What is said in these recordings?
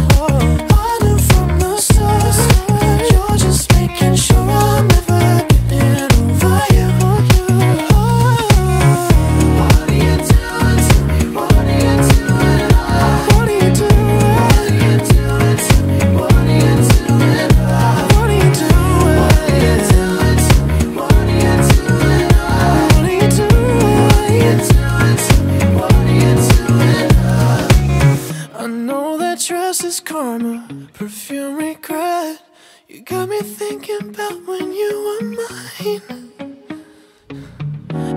Oh. dress is karma, perfume regret. You got me thinking about when you were mine.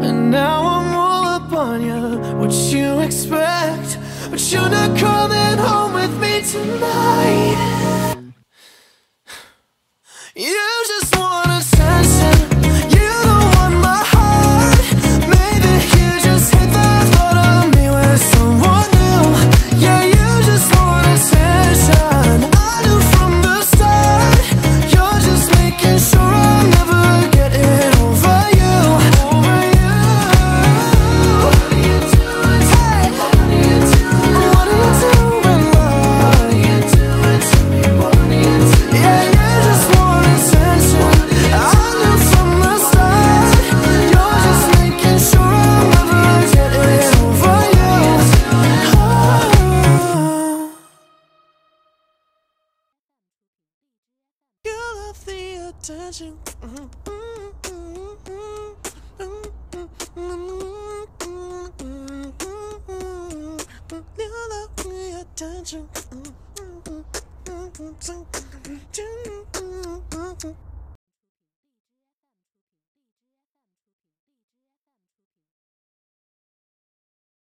And now I'm all up on you, what you expect. But you're not calling. touching. Attention.